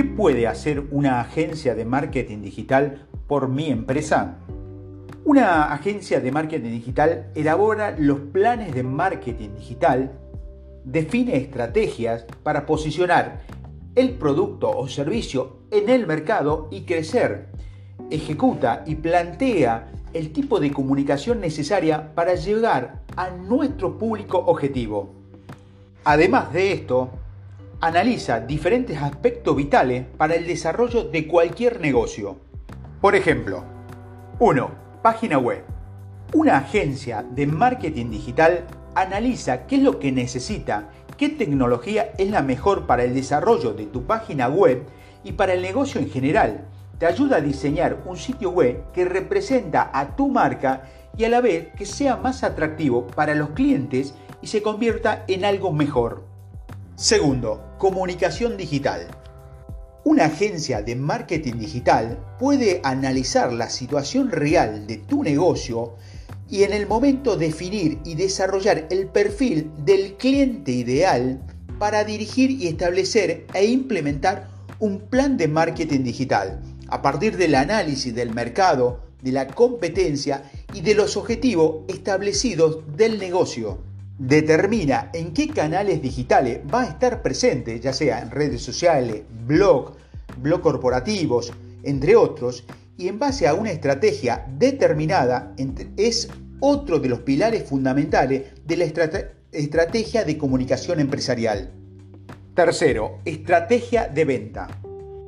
¿Qué puede hacer una agencia de marketing digital por mi empresa? Una agencia de marketing digital elabora los planes de marketing digital, define estrategias para posicionar el producto o servicio en el mercado y crecer, ejecuta y plantea el tipo de comunicación necesaria para llegar a nuestro público objetivo. Además de esto, analiza diferentes aspectos vitales para el desarrollo de cualquier negocio. Por ejemplo, 1 Página web. Una agencia de marketing digital analiza qué es lo que necesita, qué tecnología es la mejor para el desarrollo de tu página web y para el negocio en general. Te ayuda a diseñar un sitio web que representa a tu marca y a la vez que sea más atractivo para los clientes y se convierta en algo mejor. Segundo, comunicación digital. Una agencia de marketing digital puede analizar la situación real de tu negocio y en el momento definir y desarrollar el perfil del cliente ideal para dirigir y establecer e implementar un plan de marketing digital a partir del análisis del mercado, de la competencia y de los objetivos establecidos del negocio. Determina en qué canales digitales va a estar presente, ya sea en redes sociales, blog, blog corporativos, entre otros, y en base a una estrategia determinada es otro de los pilares fundamentales de la estrategia de comunicación empresarial. Tercero, estrategia de venta.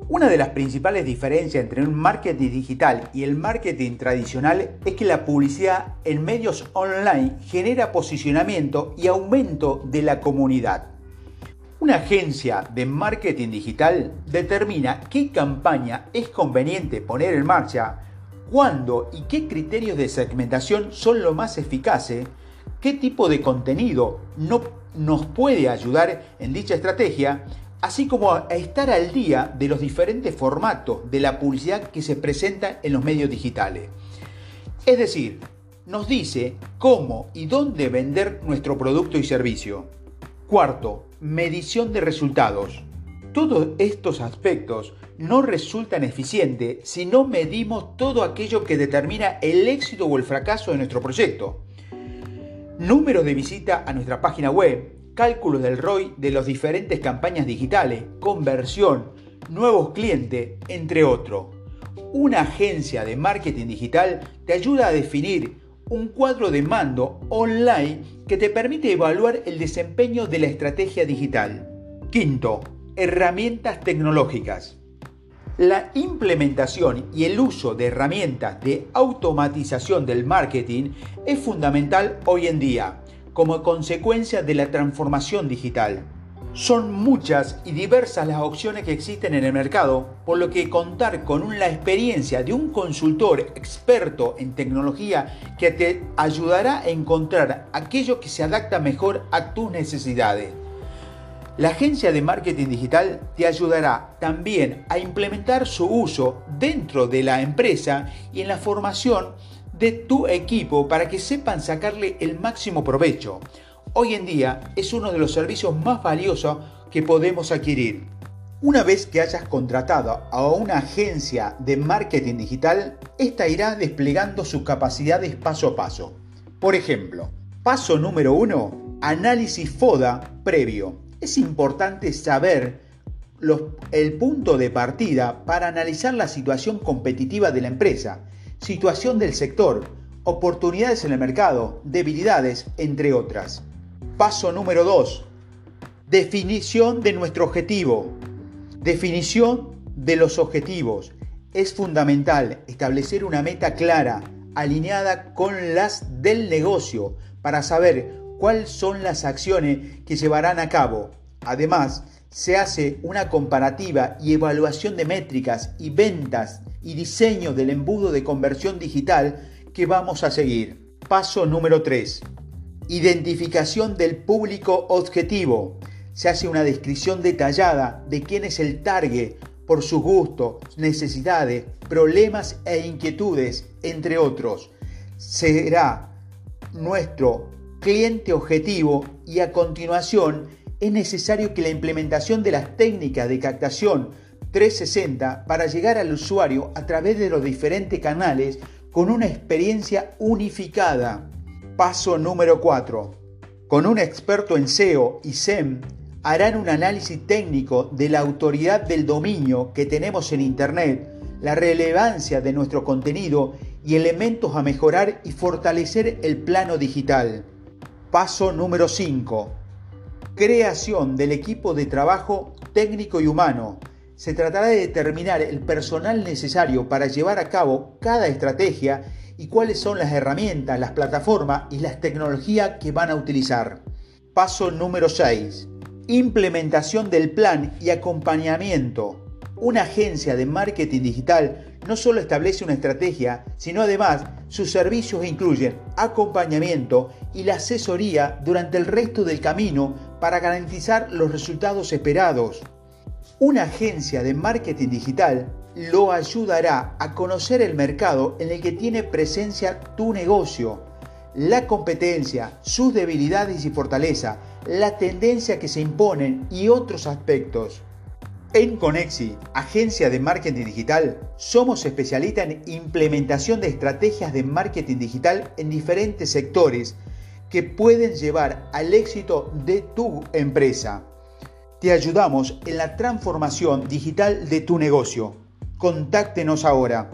Una de las principales diferencias entre un marketing digital y el marketing tradicional es que la publicidad en medios online genera posicionamiento y aumento de la comunidad. Una agencia de marketing digital determina qué campaña es conveniente poner en marcha, cuándo y qué criterios de segmentación son los más eficaces, qué tipo de contenido no nos puede ayudar en dicha estrategia, así como a estar al día de los diferentes formatos de la publicidad que se presenta en los medios digitales. Es decir, nos dice cómo y dónde vender nuestro producto y servicio. Cuarto, medición de resultados. Todos estos aspectos no resultan eficientes si no medimos todo aquello que determina el éxito o el fracaso de nuestro proyecto. Números de visita a nuestra página web, cálculos del ROI de las diferentes campañas digitales, conversión, nuevos clientes, entre otros. Una agencia de marketing digital te ayuda a definir un cuadro de mando online que te permite evaluar el desempeño de la estrategia digital. Quinto, herramientas tecnológicas. La implementación y el uso de herramientas de automatización del marketing es fundamental hoy en día como consecuencia de la transformación digital. Son muchas y diversas las opciones que existen en el mercado, por lo que contar con la experiencia de un consultor experto en tecnología que te ayudará a encontrar aquello que se adapta mejor a tus necesidades. La agencia de marketing digital te ayudará también a implementar su uso dentro de la empresa y en la formación de tu equipo para que sepan sacarle el máximo provecho hoy en día es uno de los servicios más valiosos que podemos adquirir. Una vez que hayas contratado a una agencia de marketing digital, esta irá desplegando sus capacidades paso a paso. Por ejemplo, paso número uno, análisis FODA previo. Es importante saber el punto de partida para analizar la situación competitiva de la empresa, situación del sector, oportunidades en el mercado, debilidades, entre otras. Paso número 2. Definición de nuestro objetivo. Definición de los objetivos. Es fundamental establecer una meta clara, alineada con las del negocio, para saber cuáles son las acciones que llevarán a cabo. Además, se hace una comparativa y evaluación de métricas y ventas y diseño del embudo de conversión digital que vamos a seguir. Paso número 3 Identificación del público objetivo. Se hace una descripción detallada de quién es el target por sus gustos, necesidades, problemas e inquietudes, entre otros. Será nuestro cliente objetivo y a continuación es necesario que la implementación de las técnicas de captación 360 para llegar al usuario a través de los diferentes canales con una experiencia unificada. Paso número 4. Con un experto en SEO y SEM harán un análisis técnico de la autoridad del dominio que tenemos en Internet, la relevancia de nuestro contenido y elementos a mejorar y fortalecer el plano digital. Paso número 5. Creación del equipo de trabajo técnico y humano. Se tratará de determinar el personal necesario para llevar a cabo cada estrategia y cuáles son las herramientas, las plataformas y las tecnologías que van a utilizar. Paso número 6. Implementación del plan y acompañamiento. Una agencia de marketing digital no solo establece una estrategia, sino además sus servicios incluyen acompañamiento y la asesoría durante el resto del camino para garantizar los resultados esperados. Una agencia de marketing digital lo ayudará a conocer el mercado en el que tiene presencia tu negocio, la competencia, sus debilidades y fortaleza, la tendencia que se imponen y otros aspectos. En Conexi, agencia de marketing digital, somos especialistas en implementación de estrategias de marketing digital en diferentes sectores que pueden llevar al éxito de tu empresa. Te ayudamos en la transformación digital de tu negocio. Contáctenos ahora